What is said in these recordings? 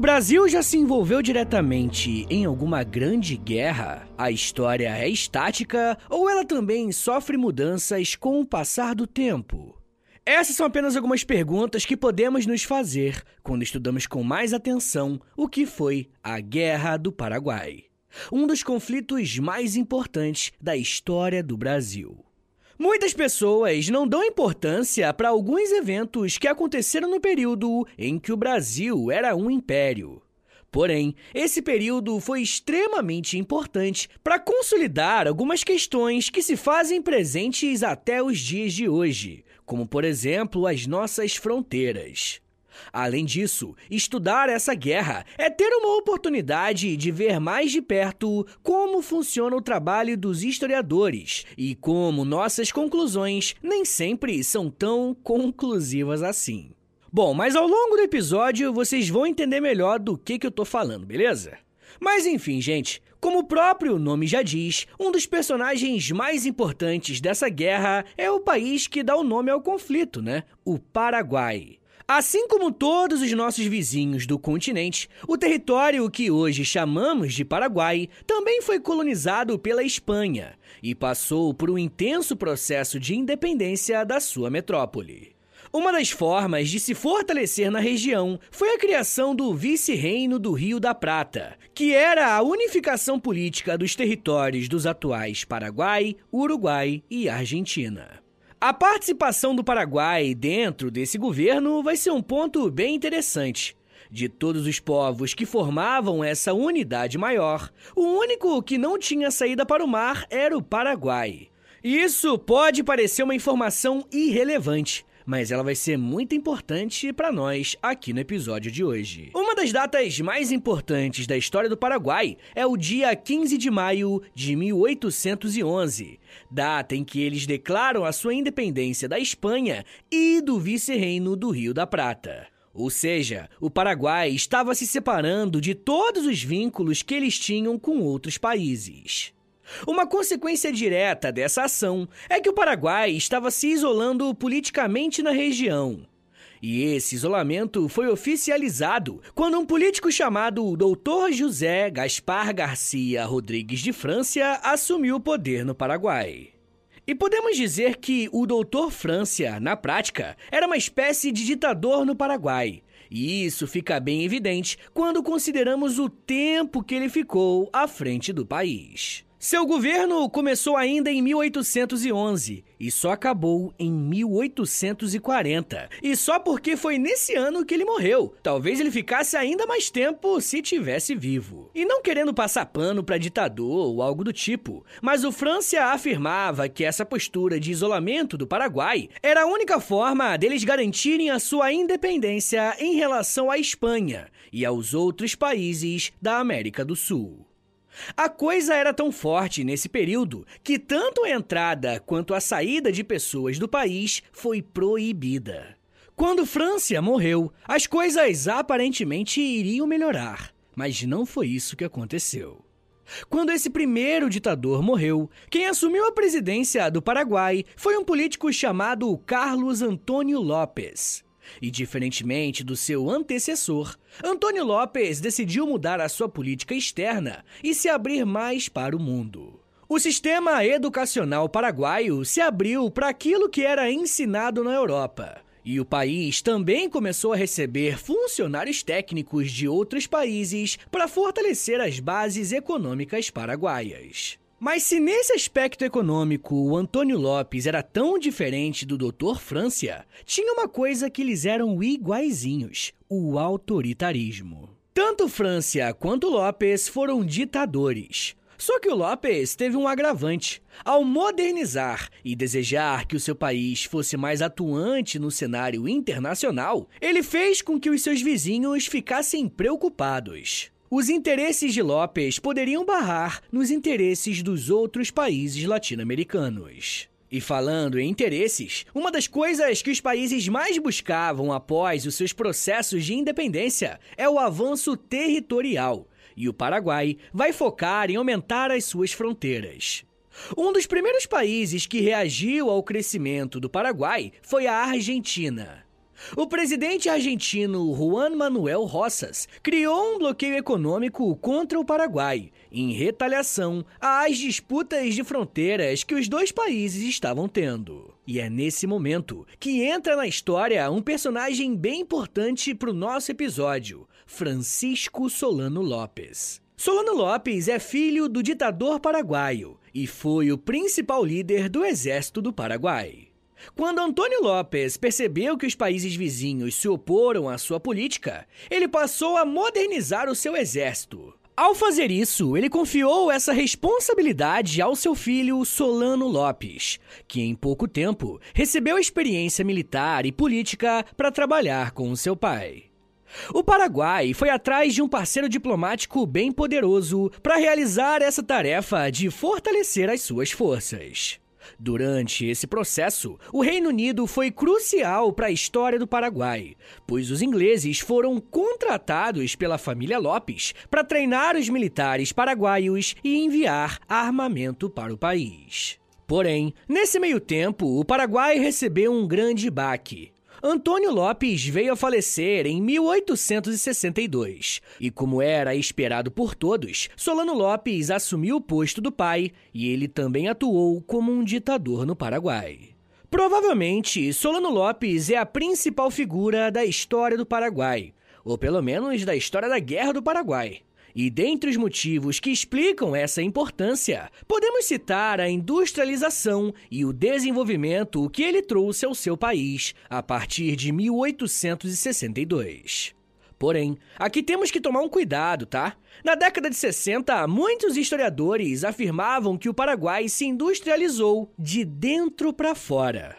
Brasil já se envolveu diretamente em alguma grande guerra? A história é estática ou ela também sofre mudanças com o passar do tempo? Essas são apenas algumas perguntas que podemos nos fazer quando estudamos com mais atenção o que foi a Guerra do Paraguai, um dos conflitos mais importantes da história do Brasil. Muitas pessoas não dão importância para alguns eventos que aconteceram no período em que o Brasil era um império. Porém, esse período foi extremamente importante para consolidar algumas questões que se fazem presentes até os dias de hoje, como por exemplo as nossas fronteiras. Além disso, estudar essa guerra é ter uma oportunidade de ver mais de perto como funciona o trabalho dos historiadores e como nossas conclusões nem sempre são tão conclusivas assim. Bom, mas ao longo do episódio vocês vão entender melhor do que, que eu tô falando, beleza? Mas enfim, gente, como o próprio nome já diz, um dos personagens mais importantes dessa guerra é o país que dá o nome ao conflito, né? O Paraguai. Assim como todos os nossos vizinhos do continente, o território que hoje chamamos de Paraguai também foi colonizado pela Espanha e passou por um intenso processo de independência da sua metrópole. Uma das formas de se fortalecer na região foi a criação do Vice-Reino do Rio da Prata, que era a unificação política dos territórios dos atuais Paraguai, Uruguai e Argentina. A participação do Paraguai dentro desse governo vai ser um ponto bem interessante. De todos os povos que formavam essa unidade maior, o único que não tinha saída para o mar era o Paraguai. Isso pode parecer uma informação irrelevante, mas ela vai ser muito importante para nós aqui no episódio de hoje. Uma das datas mais importantes da história do Paraguai é o dia 15 de maio de 1811, data em que eles declaram a sua independência da Espanha e do vice-reino do Rio da Prata. Ou seja, o Paraguai estava se separando de todos os vínculos que eles tinham com outros países. Uma consequência direta dessa ação é que o Paraguai estava se isolando politicamente na região. E esse isolamento foi oficializado quando um político chamado Dr. José Gaspar Garcia Rodrigues de França assumiu o poder no Paraguai. E podemos dizer que o Doutor França, na prática, era uma espécie de ditador no Paraguai. E isso fica bem evidente quando consideramos o tempo que ele ficou à frente do país. Seu governo começou ainda em 1811 e só acabou em 1840. E só porque foi nesse ano que ele morreu. Talvez ele ficasse ainda mais tempo se tivesse vivo. E não querendo passar pano para ditador ou algo do tipo, mas o França afirmava que essa postura de isolamento do Paraguai era a única forma deles garantirem a sua independência em relação à Espanha e aos outros países da América do Sul. A coisa era tão forte nesse período que tanto a entrada quanto a saída de pessoas do país foi proibida. Quando França morreu, as coisas aparentemente iriam melhorar, mas não foi isso que aconteceu. Quando esse primeiro ditador morreu, quem assumiu a presidência do Paraguai foi um político chamado Carlos Antônio Lopes. E diferentemente do seu antecessor, Antônio Lopes decidiu mudar a sua política externa e se abrir mais para o mundo. O sistema educacional paraguaio se abriu para aquilo que era ensinado na Europa. E o país também começou a receber funcionários técnicos de outros países para fortalecer as bases econômicas paraguaias. Mas se nesse aspecto econômico o Antônio Lopes era tão diferente do Dr. Francia, tinha uma coisa que eles eram iguaizinhos: o autoritarismo. Tanto Francia quanto Lopes foram ditadores. Só que o Lopes teve um agravante. Ao modernizar e desejar que o seu país fosse mais atuante no cenário internacional, ele fez com que os seus vizinhos ficassem preocupados. Os interesses de Lopes poderiam barrar nos interesses dos outros países latino-americanos. E falando em interesses, uma das coisas que os países mais buscavam após os seus processos de independência é o avanço territorial. E o Paraguai vai focar em aumentar as suas fronteiras. Um dos primeiros países que reagiu ao crescimento do Paraguai foi a Argentina. O presidente argentino Juan Manuel Rosas criou um bloqueio econômico contra o Paraguai, em retaliação às disputas de fronteiras que os dois países estavam tendo. E é nesse momento que entra na história um personagem bem importante para o nosso episódio, Francisco Solano Lopes. Solano Lopes é filho do ditador paraguaio e foi o principal líder do exército do Paraguai. Quando Antônio Lopes percebeu que os países vizinhos se oporam à sua política, ele passou a modernizar o seu exército. Ao fazer isso, ele confiou essa responsabilidade ao seu filho Solano Lopes, que em pouco tempo recebeu experiência militar e política para trabalhar com seu pai. O Paraguai foi atrás de um parceiro diplomático bem poderoso para realizar essa tarefa de fortalecer as suas forças. Durante esse processo, o Reino Unido foi crucial para a história do Paraguai, pois os ingleses foram contratados pela família Lopes para treinar os militares paraguaios e enviar armamento para o país. Porém, nesse meio tempo, o Paraguai recebeu um grande baque. Antônio Lopes veio a falecer em 1862 e, como era esperado por todos, Solano Lopes assumiu o posto do pai e ele também atuou como um ditador no Paraguai. Provavelmente, Solano Lopes é a principal figura da história do Paraguai, ou pelo menos da história da Guerra do Paraguai. E dentre os motivos que explicam essa importância, podemos citar a industrialização e o desenvolvimento que ele trouxe ao seu país a partir de 1862. Porém, aqui temos que tomar um cuidado, tá? Na década de 60, muitos historiadores afirmavam que o Paraguai se industrializou de dentro para fora.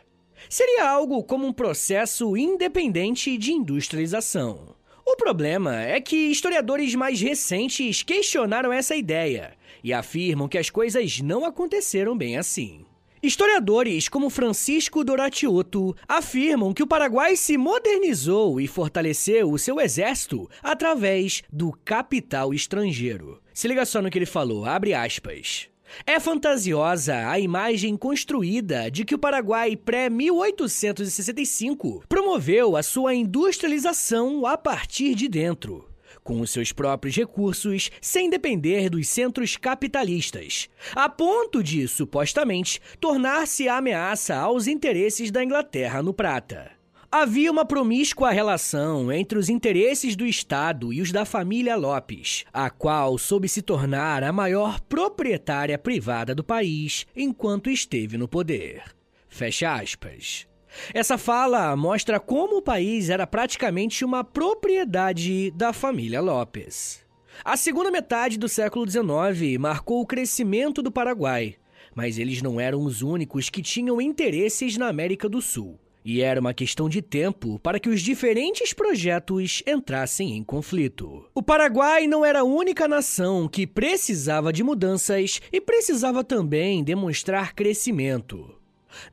Seria algo como um processo independente de industrialização. O problema é que historiadores mais recentes questionaram essa ideia e afirmam que as coisas não aconteceram bem assim. Historiadores como Francisco Doratiotto afirmam que o Paraguai se modernizou e fortaleceu o seu exército através do capital estrangeiro. Se liga só no que ele falou, abre aspas. É fantasiosa a imagem construída de que o Paraguai pré-1865 promoveu a sua industrialização a partir de dentro com os seus próprios recursos, sem depender dos centros capitalistas, a ponto de, supostamente, tornar-se ameaça aos interesses da Inglaterra no Prata. Havia uma promíscua relação entre os interesses do Estado e os da família Lopes, a qual soube se tornar a maior proprietária privada do país enquanto esteve no poder. Fecha aspas. Essa fala mostra como o país era praticamente uma propriedade da família Lopes. A segunda metade do século XIX marcou o crescimento do Paraguai, mas eles não eram os únicos que tinham interesses na América do Sul. E era uma questão de tempo para que os diferentes projetos entrassem em conflito. O Paraguai não era a única nação que precisava de mudanças e precisava também demonstrar crescimento.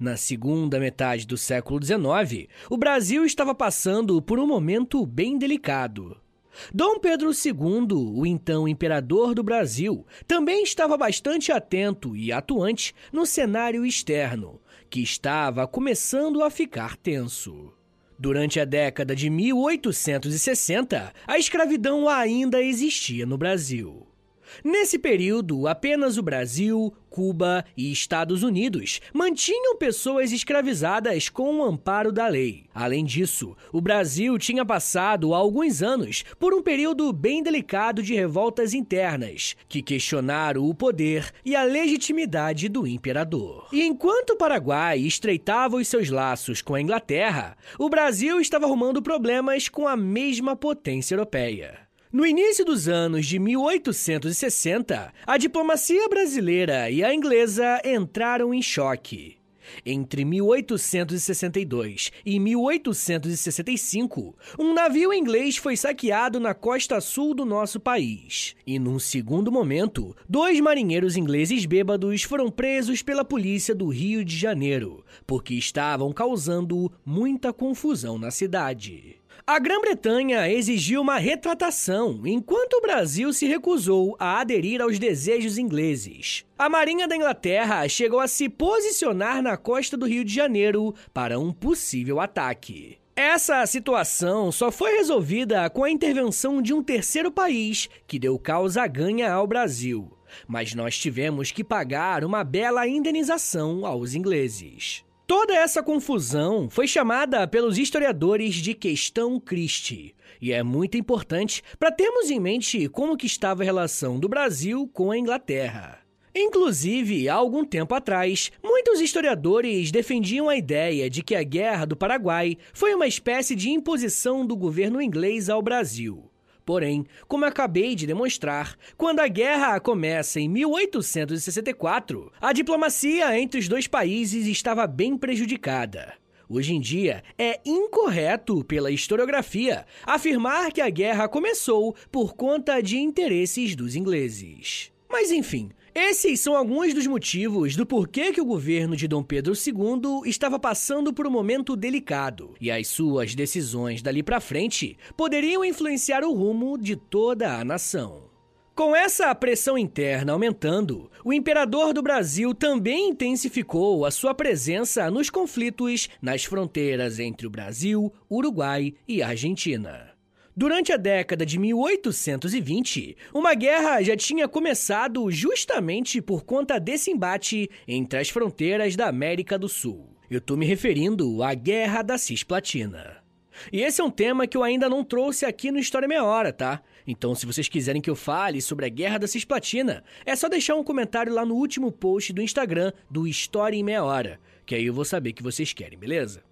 Na segunda metade do século XIX, o Brasil estava passando por um momento bem delicado. Dom Pedro II, o então imperador do Brasil, também estava bastante atento e atuante no cenário externo, que estava começando a ficar tenso. Durante a década de 1860, a escravidão ainda existia no Brasil. Nesse período, apenas o Brasil, Cuba e Estados Unidos mantinham pessoas escravizadas com o amparo da lei. Além disso, o Brasil tinha passado há alguns anos por um período bem delicado de revoltas internas, que questionaram o poder e a legitimidade do imperador. E enquanto o Paraguai estreitava os seus laços com a Inglaterra, o Brasil estava arrumando problemas com a mesma potência europeia. No início dos anos de 1860, a diplomacia brasileira e a inglesa entraram em choque. Entre 1862 e 1865, um navio inglês foi saqueado na costa sul do nosso país. E num segundo momento, dois marinheiros ingleses bêbados foram presos pela polícia do Rio de Janeiro, porque estavam causando muita confusão na cidade. A Grã-Bretanha exigiu uma retratação, enquanto o Brasil se recusou a aderir aos desejos ingleses. A Marinha da Inglaterra chegou a se posicionar na costa do Rio de Janeiro para um possível ataque. Essa situação só foi resolvida com a intervenção de um terceiro país que deu causa ganha ao Brasil. Mas nós tivemos que pagar uma bela indenização aos ingleses. Toda essa confusão foi chamada pelos historiadores de questão Christie, e é muito importante para termos em mente como que estava a relação do Brasil com a Inglaterra. Inclusive, há algum tempo atrás, muitos historiadores defendiam a ideia de que a Guerra do Paraguai foi uma espécie de imposição do governo inglês ao Brasil. Porém, como acabei de demonstrar, quando a guerra começa em 1864, a diplomacia entre os dois países estava bem prejudicada. Hoje em dia, é incorreto pela historiografia afirmar que a guerra começou por conta de interesses dos ingleses. Mas enfim, esses são alguns dos motivos do porquê que o governo de Dom Pedro II estava passando por um momento delicado, e as suas decisões dali para frente poderiam influenciar o rumo de toda a nação. Com essa pressão interna aumentando, o imperador do Brasil também intensificou a sua presença nos conflitos nas fronteiras entre o Brasil, Uruguai e Argentina. Durante a década de 1820, uma guerra já tinha começado justamente por conta desse embate entre as fronteiras da América do Sul. Eu estou me referindo à Guerra da Cisplatina. E esse é um tema que eu ainda não trouxe aqui no História Meia Hora, tá? Então, se vocês quiserem que eu fale sobre a Guerra da Cisplatina, é só deixar um comentário lá no último post do Instagram do História em Meia Hora, que aí eu vou saber que vocês querem, beleza?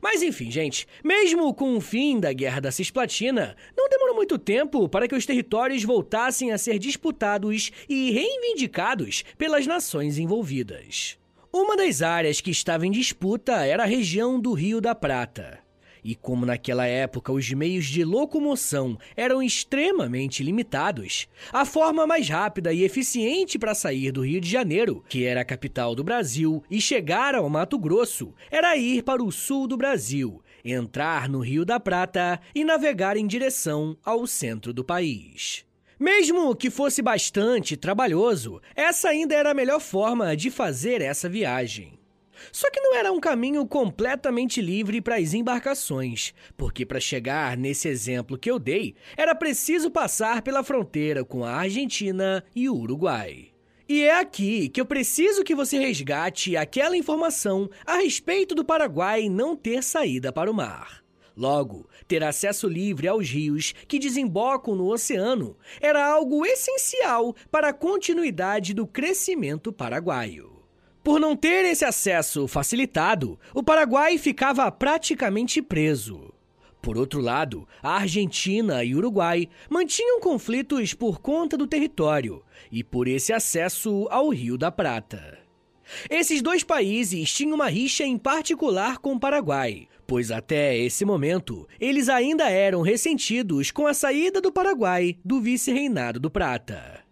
Mas enfim, gente, mesmo com o fim da Guerra da Cisplatina, não demorou muito tempo para que os territórios voltassem a ser disputados e reivindicados pelas nações envolvidas. Uma das áreas que estava em disputa era a região do Rio da Prata. E como naquela época os meios de locomoção eram extremamente limitados, a forma mais rápida e eficiente para sair do Rio de Janeiro, que era a capital do Brasil, e chegar ao Mato Grosso, era ir para o sul do Brasil, entrar no Rio da Prata e navegar em direção ao centro do país. Mesmo que fosse bastante trabalhoso, essa ainda era a melhor forma de fazer essa viagem. Só que não era um caminho completamente livre para as embarcações, porque para chegar nesse exemplo que eu dei, era preciso passar pela fronteira com a Argentina e o Uruguai. E é aqui que eu preciso que você resgate aquela informação a respeito do Paraguai não ter saída para o mar. Logo, ter acesso livre aos rios que desembocam no oceano era algo essencial para a continuidade do crescimento paraguaio. Por não ter esse acesso facilitado, o Paraguai ficava praticamente preso. Por outro lado, a Argentina e o Uruguai mantinham conflitos por conta do território e por esse acesso ao Rio da Prata. Esses dois países tinham uma rixa em particular com o Paraguai, pois até esse momento eles ainda eram ressentidos com a saída do Paraguai do vice-reinado do Prata.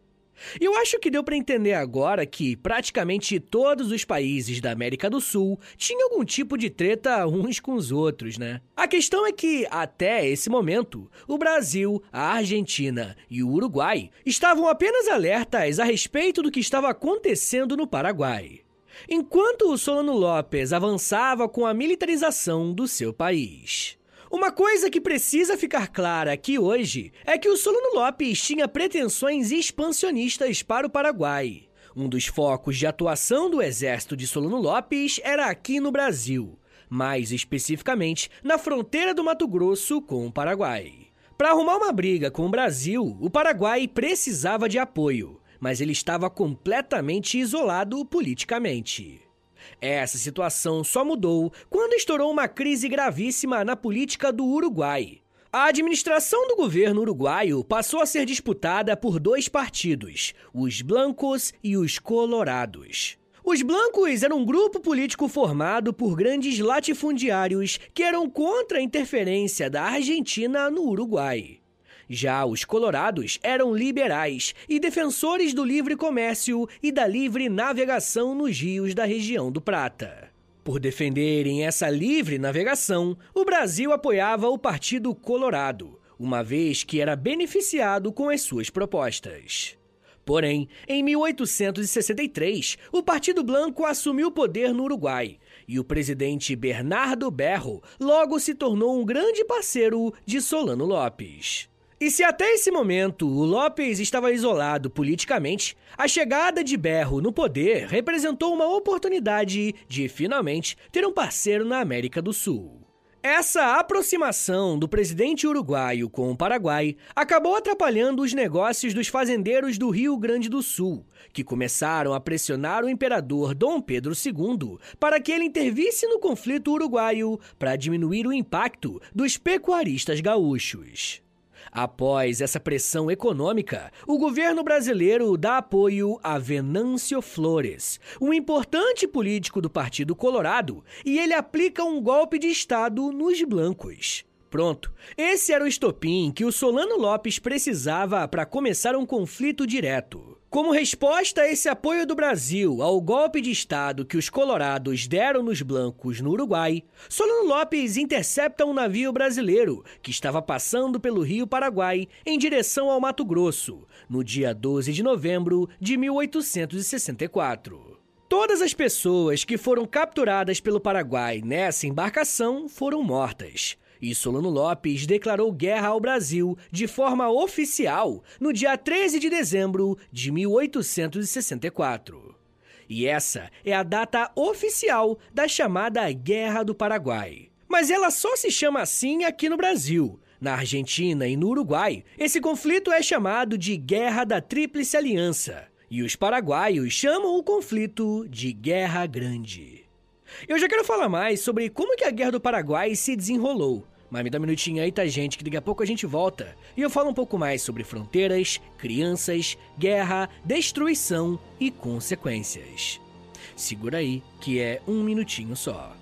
Eu acho que deu para entender agora que praticamente todos os países da América do Sul tinham algum tipo de treta uns com os outros, né? A questão é que, até esse momento, o Brasil, a Argentina e o Uruguai estavam apenas alertas a respeito do que estava acontecendo no Paraguai. Enquanto o Solano Lopes avançava com a militarização do seu país. Uma coisa que precisa ficar clara aqui hoje é que o Solano Lopes tinha pretensões expansionistas para o Paraguai. Um dos focos de atuação do exército de Solano Lopes era aqui no Brasil, mais especificamente na fronteira do Mato Grosso com o Paraguai. Para arrumar uma briga com o Brasil, o Paraguai precisava de apoio, mas ele estava completamente isolado politicamente. Essa situação só mudou quando estourou uma crise gravíssima na política do Uruguai. A administração do governo uruguaio passou a ser disputada por dois partidos, os Blancos e os Colorados. Os Blancos eram um grupo político formado por grandes latifundiários que eram contra a interferência da Argentina no Uruguai. Já os colorados eram liberais e defensores do livre comércio e da livre navegação nos rios da região do Prata. Por defenderem essa livre navegação, o Brasil apoiava o Partido Colorado, uma vez que era beneficiado com as suas propostas. Porém, em 1863, o Partido Blanco assumiu o poder no Uruguai e o presidente Bernardo Berro logo se tornou um grande parceiro de Solano Lopes. E se até esse momento o Lopes estava isolado politicamente, a chegada de Berro no poder representou uma oportunidade de finalmente ter um parceiro na América do Sul. Essa aproximação do presidente uruguaio com o Paraguai acabou atrapalhando os negócios dos fazendeiros do Rio Grande do Sul, que começaram a pressionar o imperador Dom Pedro II para que ele intervisse no conflito uruguaio para diminuir o impacto dos pecuaristas gaúchos. Após essa pressão econômica, o governo brasileiro dá apoio a Venâncio Flores, um importante político do Partido Colorado, e ele aplica um golpe de Estado nos blancos. Pronto, esse era o estopim que o Solano Lopes precisava para começar um conflito direto. Como resposta a esse apoio do Brasil ao golpe de Estado que os colorados deram nos blancos no Uruguai, Solano Lopes intercepta um navio brasileiro que estava passando pelo Rio Paraguai em direção ao Mato Grosso, no dia 12 de novembro de 1864. Todas as pessoas que foram capturadas pelo Paraguai nessa embarcação foram mortas, e Solano Lopes declarou guerra ao Brasil de forma oficial no dia 13 de dezembro de 1864. E essa é a data oficial da chamada Guerra do Paraguai. Mas ela só se chama assim aqui no Brasil. Na Argentina e no Uruguai, esse conflito é chamado de Guerra da Tríplice Aliança. E os paraguaios chamam o conflito de Guerra Grande. Eu já quero falar mais sobre como que a Guerra do Paraguai se desenrolou, mas me dá um minutinho aí, tá, gente, que daqui a pouco a gente volta. E eu falo um pouco mais sobre fronteiras, crianças, guerra, destruição e consequências. Segura aí, que é um minutinho só.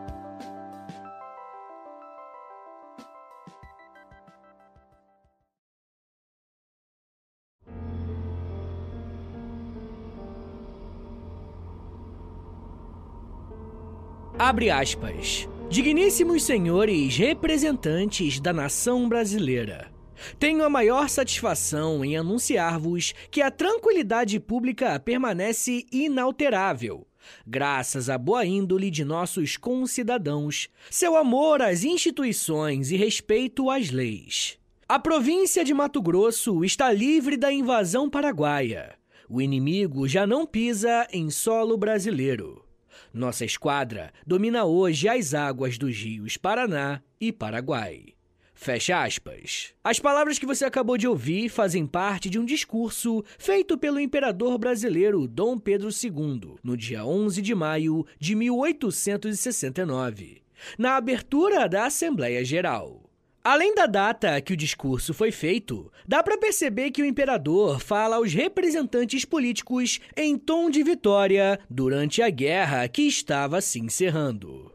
Abre aspas. Digníssimos senhores representantes da nação brasileira. Tenho a maior satisfação em anunciar-vos que a tranquilidade pública permanece inalterável, graças à boa índole de nossos concidadãos, seu amor às instituições e respeito às leis. A província de Mato Grosso está livre da invasão paraguaia. O inimigo já não pisa em solo brasileiro. Nossa esquadra domina hoje as águas dos rios Paraná e Paraguai. Fecha aspas. As palavras que você acabou de ouvir fazem parte de um discurso feito pelo imperador brasileiro Dom Pedro II no dia 11 de maio de 1869, na abertura da Assembleia Geral. Além da data que o discurso foi feito, dá para perceber que o imperador fala aos representantes políticos em tom de vitória durante a guerra que estava se encerrando.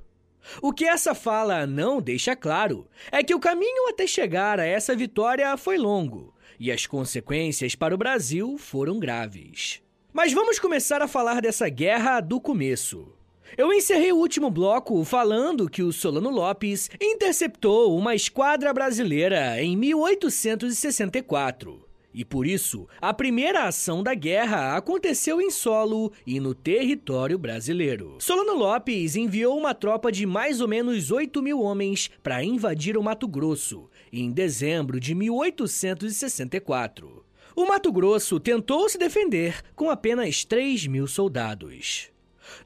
O que essa fala não deixa claro é que o caminho até chegar a essa vitória foi longo e as consequências para o Brasil foram graves. Mas vamos começar a falar dessa guerra do começo. Eu encerrei o último bloco falando que o Solano Lopes interceptou uma esquadra brasileira em 1864. E por isso, a primeira ação da guerra aconteceu em solo e no território brasileiro. Solano Lopes enviou uma tropa de mais ou menos 8 mil homens para invadir o Mato Grosso, em dezembro de 1864. O Mato Grosso tentou se defender com apenas 3 mil soldados.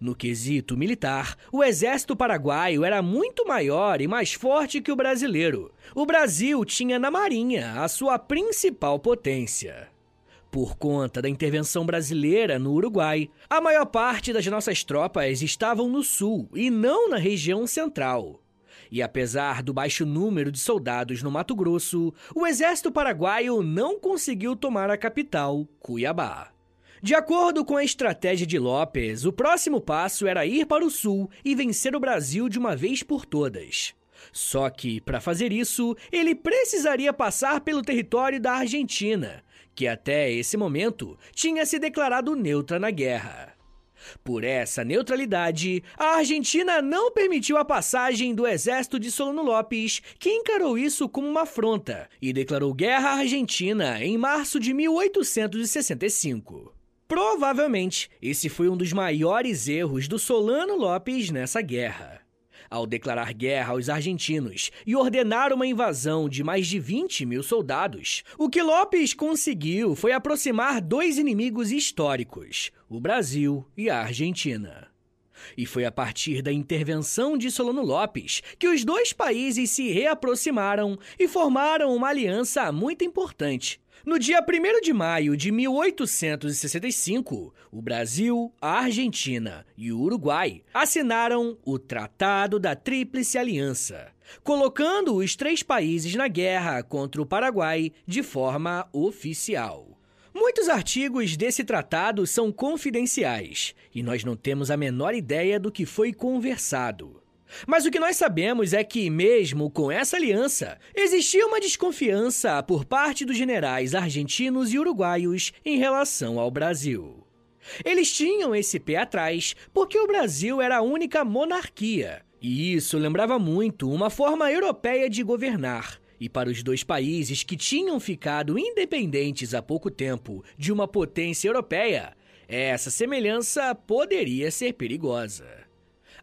No quesito militar, o exército paraguaio era muito maior e mais forte que o brasileiro. O Brasil tinha na Marinha a sua principal potência. Por conta da intervenção brasileira no Uruguai, a maior parte das nossas tropas estavam no sul e não na região central. E apesar do baixo número de soldados no Mato Grosso, o exército paraguaio não conseguiu tomar a capital, Cuiabá. De acordo com a estratégia de Lopes, o próximo passo era ir para o sul e vencer o Brasil de uma vez por todas. Só que, para fazer isso, ele precisaria passar pelo território da Argentina, que até esse momento tinha se declarado neutra na guerra. Por essa neutralidade, a Argentina não permitiu a passagem do exército de Solano Lopes, que encarou isso como uma afronta e declarou guerra à Argentina em março de 1865. Provavelmente, esse foi um dos maiores erros do Solano Lopes nessa guerra. Ao declarar guerra aos argentinos e ordenar uma invasão de mais de 20 mil soldados, o que Lopes conseguiu foi aproximar dois inimigos históricos, o Brasil e a Argentina. E foi a partir da intervenção de Solano Lopes que os dois países se reaproximaram e formaram uma aliança muito importante, no dia 1 de maio de 1865, o Brasil, a Argentina e o Uruguai assinaram o Tratado da Tríplice Aliança, colocando os três países na guerra contra o Paraguai de forma oficial. Muitos artigos desse tratado são confidenciais e nós não temos a menor ideia do que foi conversado. Mas o que nós sabemos é que, mesmo com essa aliança, existia uma desconfiança por parte dos generais argentinos e uruguaios em relação ao Brasil. Eles tinham esse pé atrás porque o Brasil era a única monarquia, e isso lembrava muito uma forma europeia de governar. E para os dois países que tinham ficado independentes há pouco tempo de uma potência europeia, essa semelhança poderia ser perigosa.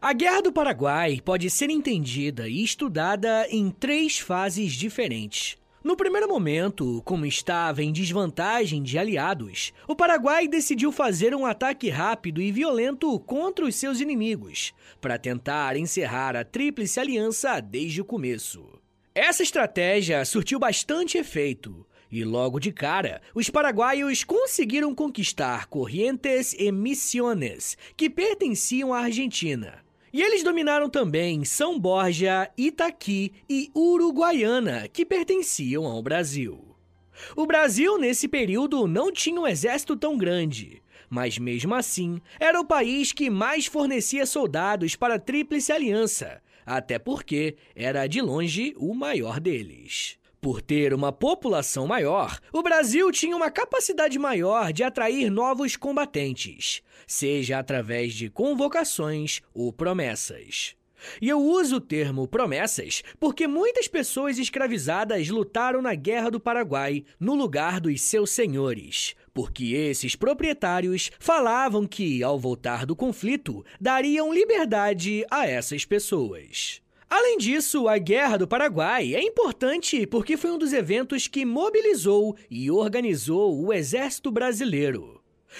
A Guerra do Paraguai pode ser entendida e estudada em três fases diferentes. No primeiro momento, como estava em desvantagem de aliados, o Paraguai decidiu fazer um ataque rápido e violento contra os seus inimigos, para tentar encerrar a Tríplice Aliança desde o começo. Essa estratégia surtiu bastante efeito, e logo de cara, os paraguaios conseguiram conquistar Corrientes e Misiones, que pertenciam à Argentina. E eles dominaram também São Borja, Itaqui e Uruguaiana, que pertenciam ao Brasil. O Brasil, nesse período, não tinha um exército tão grande, mas mesmo assim, era o país que mais fornecia soldados para a Tríplice Aliança, até porque era de longe o maior deles. Por ter uma população maior, o Brasil tinha uma capacidade maior de atrair novos combatentes, seja através de convocações ou promessas. E eu uso o termo promessas porque muitas pessoas escravizadas lutaram na Guerra do Paraguai no lugar dos seus senhores, porque esses proprietários falavam que, ao voltar do conflito, dariam liberdade a essas pessoas. Além disso, a Guerra do Paraguai é importante porque foi um dos eventos que mobilizou e organizou o Exército Brasileiro.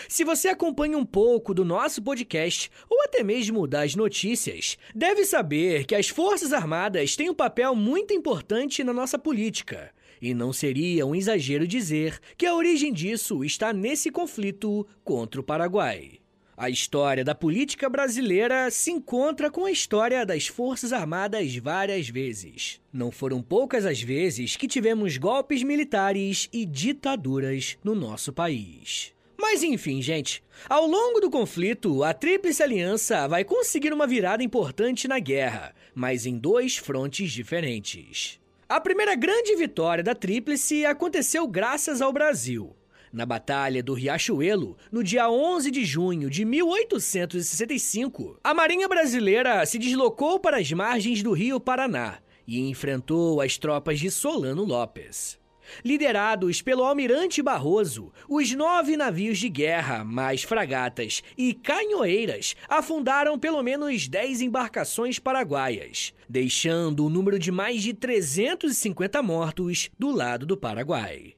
Se você acompanha um pouco do nosso podcast ou até mesmo das notícias, deve saber que as Forças Armadas têm um papel muito importante na nossa política. E não seria um exagero dizer que a origem disso está nesse conflito contra o Paraguai. A história da política brasileira se encontra com a história das Forças Armadas várias vezes. Não foram poucas as vezes que tivemos golpes militares e ditaduras no nosso país. Mas enfim, gente, ao longo do conflito, a Tríplice Aliança vai conseguir uma virada importante na guerra, mas em dois frontes diferentes. A primeira grande vitória da Tríplice aconteceu graças ao Brasil. Na Batalha do Riachuelo, no dia 11 de junho de 1865, a Marinha Brasileira se deslocou para as margens do Rio Paraná e enfrentou as tropas de Solano Lopes. Liderados pelo almirante Barroso, os nove navios de guerra, mais fragatas e canhoeiras, afundaram pelo menos dez embarcações paraguaias, deixando o um número de mais de 350 mortos do lado do Paraguai.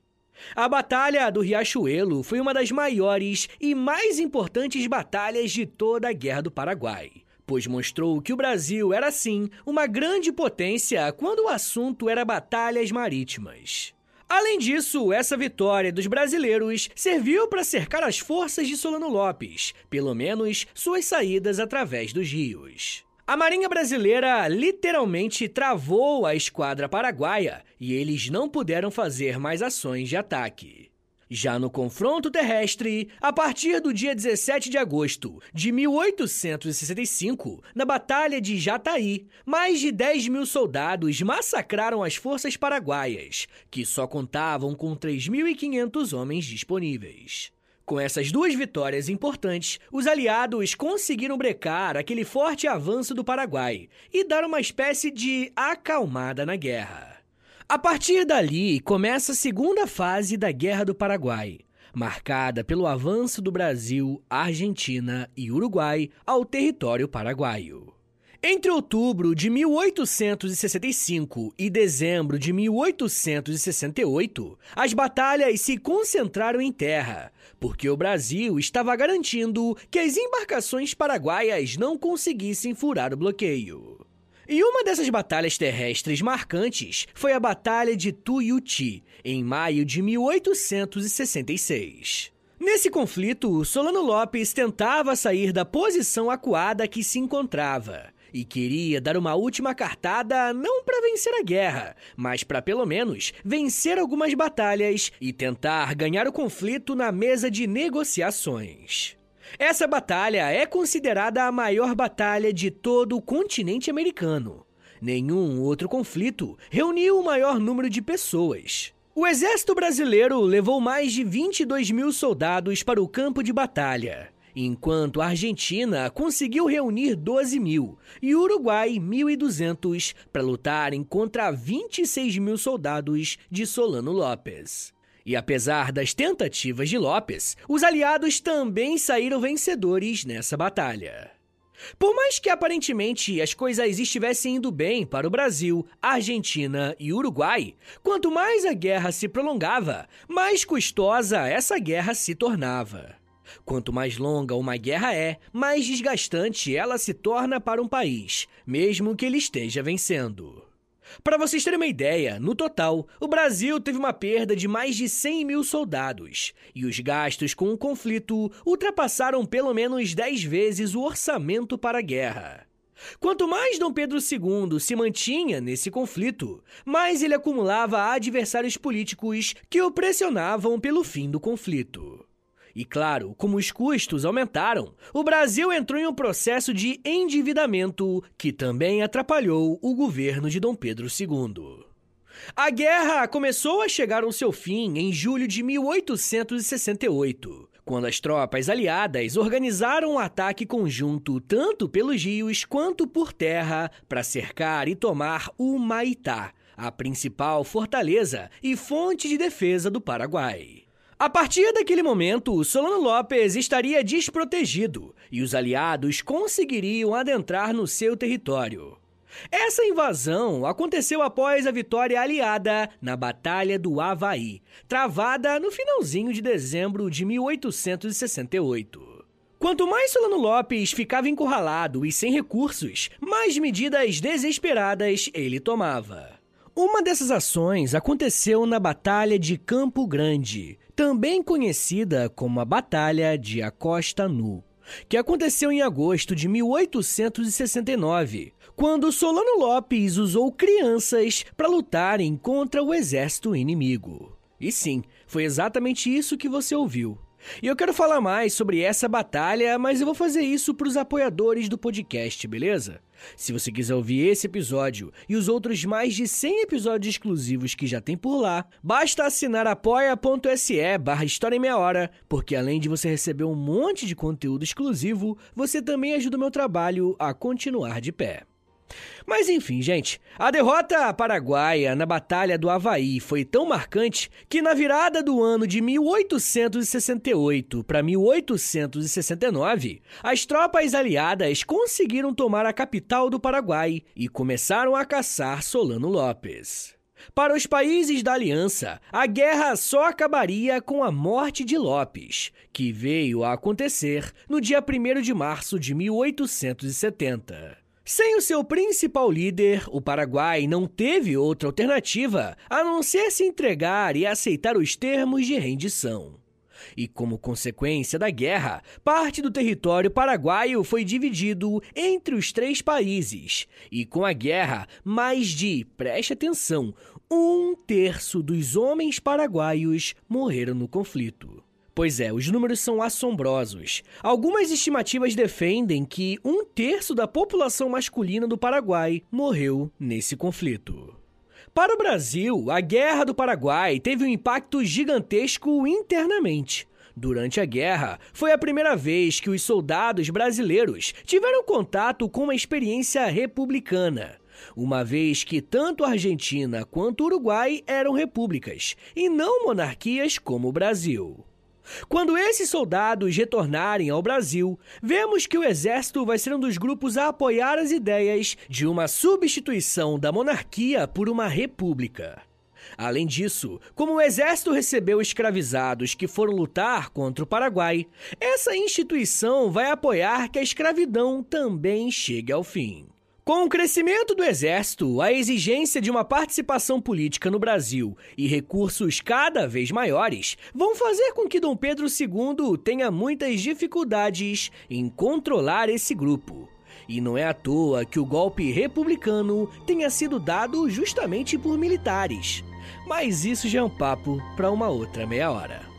A Batalha do Riachuelo foi uma das maiores e mais importantes batalhas de toda a Guerra do Paraguai, pois mostrou que o Brasil era sim uma grande potência quando o assunto era batalhas marítimas. Além disso, essa vitória dos brasileiros serviu para cercar as forças de Solano Lopes, pelo menos suas saídas através dos rios. A Marinha Brasileira literalmente travou a esquadra paraguaia e eles não puderam fazer mais ações de ataque. Já no confronto terrestre, a partir do dia 17 de agosto de 1865, na Batalha de Jataí, mais de 10 mil soldados massacraram as forças paraguaias, que só contavam com 3.500 homens disponíveis. Com essas duas vitórias importantes, os aliados conseguiram brecar aquele forte avanço do Paraguai e dar uma espécie de acalmada na guerra. A partir dali, começa a segunda fase da Guerra do Paraguai, marcada pelo avanço do Brasil, Argentina e Uruguai ao território paraguaio. Entre outubro de 1865 e dezembro de 1868, as batalhas se concentraram em terra, porque o Brasil estava garantindo que as embarcações paraguaias não conseguissem furar o bloqueio. E uma dessas batalhas terrestres marcantes foi a Batalha de Tuiuti, em maio de 1866. Nesse conflito, Solano Lopes tentava sair da posição acuada que se encontrava e queria dar uma última cartada não para vencer a guerra, mas para pelo menos vencer algumas batalhas e tentar ganhar o conflito na mesa de negociações. Essa batalha é considerada a maior batalha de todo o continente americano. Nenhum outro conflito reuniu o maior número de pessoas. O exército brasileiro levou mais de 22 mil soldados para o campo de batalha enquanto a Argentina conseguiu reunir 12 mil e o Uruguai 1.200 para lutarem contra 26 mil soldados de Solano Lopes. E apesar das tentativas de Lopes, os aliados também saíram vencedores nessa batalha. Por mais que aparentemente as coisas estivessem indo bem para o Brasil, Argentina e Uruguai, quanto mais a guerra se prolongava, mais custosa essa guerra se tornava. Quanto mais longa uma guerra é, mais desgastante ela se torna para um país, mesmo que ele esteja vencendo. Para vocês terem uma ideia, no total, o Brasil teve uma perda de mais de 100 mil soldados, e os gastos com o conflito ultrapassaram pelo menos 10 vezes o orçamento para a guerra. Quanto mais Dom Pedro II se mantinha nesse conflito, mais ele acumulava adversários políticos que o pressionavam pelo fim do conflito. E claro, como os custos aumentaram, o Brasil entrou em um processo de endividamento que também atrapalhou o governo de Dom Pedro II. A guerra começou a chegar ao seu fim em julho de 1868, quando as tropas aliadas organizaram um ataque conjunto tanto pelos rios quanto por terra para cercar e tomar o Maitá, a principal fortaleza e fonte de defesa do Paraguai. A partir daquele momento, Solano Lopes estaria desprotegido e os aliados conseguiriam adentrar no seu território. Essa invasão aconteceu após a vitória aliada na Batalha do Havaí, travada no finalzinho de dezembro de 1868. Quanto mais Solano Lopes ficava encurralado e sem recursos, mais medidas desesperadas ele tomava. Uma dessas ações aconteceu na Batalha de Campo Grande, também conhecida como a Batalha de Acosta Nu, que aconteceu em agosto de 1869, quando Solano Lopes usou crianças para lutarem contra o exército inimigo. E sim, foi exatamente isso que você ouviu. E eu quero falar mais sobre essa batalha, mas eu vou fazer isso para os apoiadores do podcast, beleza? Se você quiser ouvir esse episódio e os outros mais de 100 episódios exclusivos que já tem por lá, basta assinar apoia.se barra História em Meia Hora, porque além de você receber um monte de conteúdo exclusivo, você também ajuda o meu trabalho a continuar de pé. Mas enfim, gente, a derrota paraguaia na Batalha do Havaí foi tão marcante que na virada do ano de 1868 para 1869, as tropas aliadas conseguiram tomar a capital do Paraguai e começaram a caçar Solano Lopes. Para os países da aliança, a guerra só acabaria com a morte de Lopes, que veio a acontecer no dia 1 de março de 1870. Sem o seu principal líder, o Paraguai não teve outra alternativa a não ser se entregar e aceitar os termos de rendição. E como consequência da guerra, parte do território paraguaio foi dividido entre os três países. E com a guerra, mais de, preste atenção, um terço dos homens paraguaios morreram no conflito. Pois é, os números são assombrosos. Algumas estimativas defendem que um terço da população masculina do Paraguai morreu nesse conflito. Para o Brasil, a Guerra do Paraguai teve um impacto gigantesco internamente. Durante a guerra, foi a primeira vez que os soldados brasileiros tiveram contato com uma experiência republicana. Uma vez que tanto Argentina quanto Uruguai eram repúblicas e não monarquias como o Brasil. Quando esses soldados retornarem ao Brasil, vemos que o Exército vai ser um dos grupos a apoiar as ideias de uma substituição da monarquia por uma república. Além disso, como o exército recebeu escravizados que foram lutar contra o Paraguai, essa instituição vai apoiar que a escravidão também chegue ao fim. Com o crescimento do exército, a exigência de uma participação política no Brasil e recursos cada vez maiores vão fazer com que Dom Pedro II tenha muitas dificuldades em controlar esse grupo. E não é à toa que o golpe republicano tenha sido dado justamente por militares. Mas isso já é um papo para uma outra meia hora.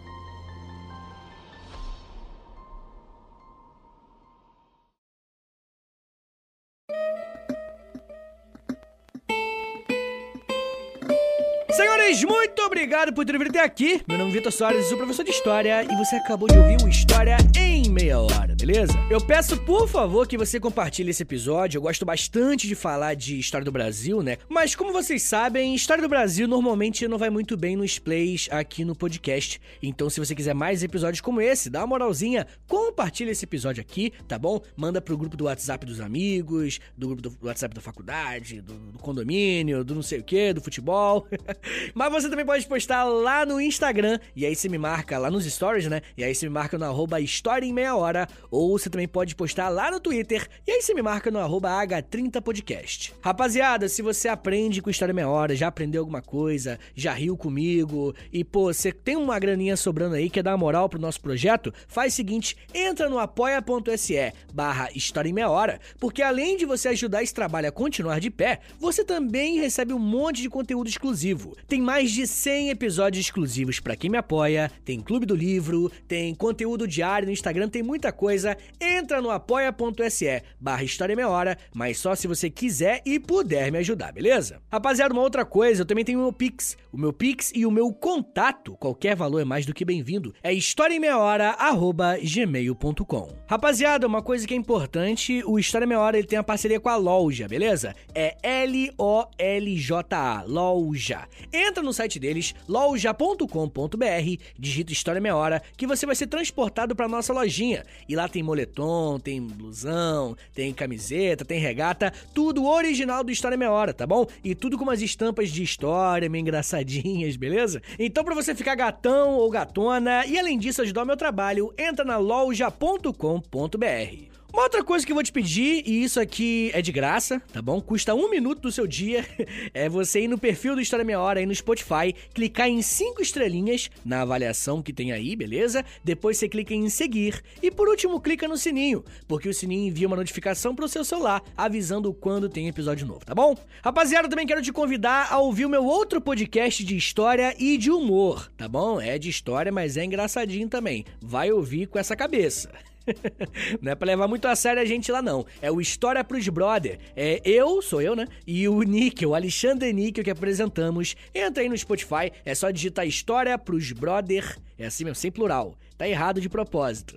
Muito obrigado por ter vindo até aqui. Meu nome é Vitor Soares, sou professor de História e você acabou de ouvir o História em meia hora, beleza? Eu peço, por favor, que você compartilhe esse episódio. Eu gosto bastante de falar de História do Brasil, né? Mas como vocês sabem, História do Brasil normalmente não vai muito bem nos plays aqui no podcast. Então, se você quiser mais episódios como esse, dá uma moralzinha, compartilha esse episódio aqui, tá bom? Manda pro grupo do WhatsApp dos amigos, do grupo do WhatsApp da faculdade, do, do condomínio, do não sei o que, do futebol. Mas você também pode postar lá no Instagram, e aí você me marca lá nos stories, né? E aí você me marca no arroba História em Meia Hora, ou você também pode postar lá no Twitter, e aí você me marca no arroba H30podcast. Rapaziada, se você aprende com História em Meia Hora, já aprendeu alguma coisa, já riu comigo, e pô, você tem uma graninha sobrando aí, quer dar moral pro nosso projeto, faz o seguinte, entra no apoia.se barra História em Meia Hora, porque além de você ajudar esse trabalho a continuar de pé, você também recebe um monte de conteúdo exclusivo. Tem mais de 100 episódios exclusivos para quem me apoia, tem clube do livro, tem conteúdo diário no Instagram, tem muita coisa. Entra no apoia.se barra História Meia Hora, mas só se você quiser e puder me ajudar, beleza? Rapaziada, uma outra coisa, eu também tenho o meu Pix. O meu Pix e o meu contato, qualquer valor é mais do que bem-vindo, é historiaemmeiahora.gmail.com Rapaziada, uma coisa que é importante, o História Meia Hora ele tem a parceria com a Loja, beleza? É L-O-L-J-A, Loja entra no site deles, loja.com.br, digita História Meia Hora, que você vai ser transportado para nossa lojinha. E lá tem moletom, tem blusão, tem camiseta, tem regata, tudo original do História Meia Hora, tá bom? E tudo com umas estampas de história, meio engraçadinhas, beleza? Então, para você ficar gatão ou gatona e além disso ajudar o meu trabalho, entra na loja.com.br. Uma outra coisa que eu vou te pedir, e isso aqui é de graça, tá bom? Custa um minuto do seu dia, é você ir no perfil do História Meia Hora aí no Spotify, clicar em cinco estrelinhas na avaliação que tem aí, beleza? Depois você clica em seguir e por último clica no sininho, porque o sininho envia uma notificação pro seu celular avisando quando tem episódio novo, tá bom? Rapaziada, também quero te convidar a ouvir o meu outro podcast de história e de humor, tá bom? É de história, mas é engraçadinho também. Vai ouvir com essa cabeça. não é pra levar muito a sério a gente lá, não. É o História pros Brother. É eu, sou eu, né? E o Níquel, Alexandre Níquel, que apresentamos. Entra aí no Spotify, é só digitar História pros Brother. É assim mesmo, sem plural. Tá errado de propósito.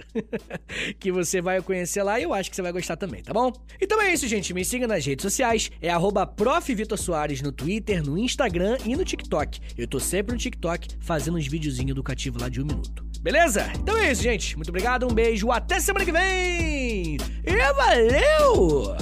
que você vai conhecer lá e eu acho que você vai gostar também, tá bom? Então é isso, gente. Me siga nas redes sociais. É arroba no Twitter, no Instagram e no TikTok. Eu tô sempre no TikTok fazendo uns videozinhos educativos lá de um minuto. Beleza? Então é isso, gente. Muito obrigado, um beijo, até semana que vem! E valeu!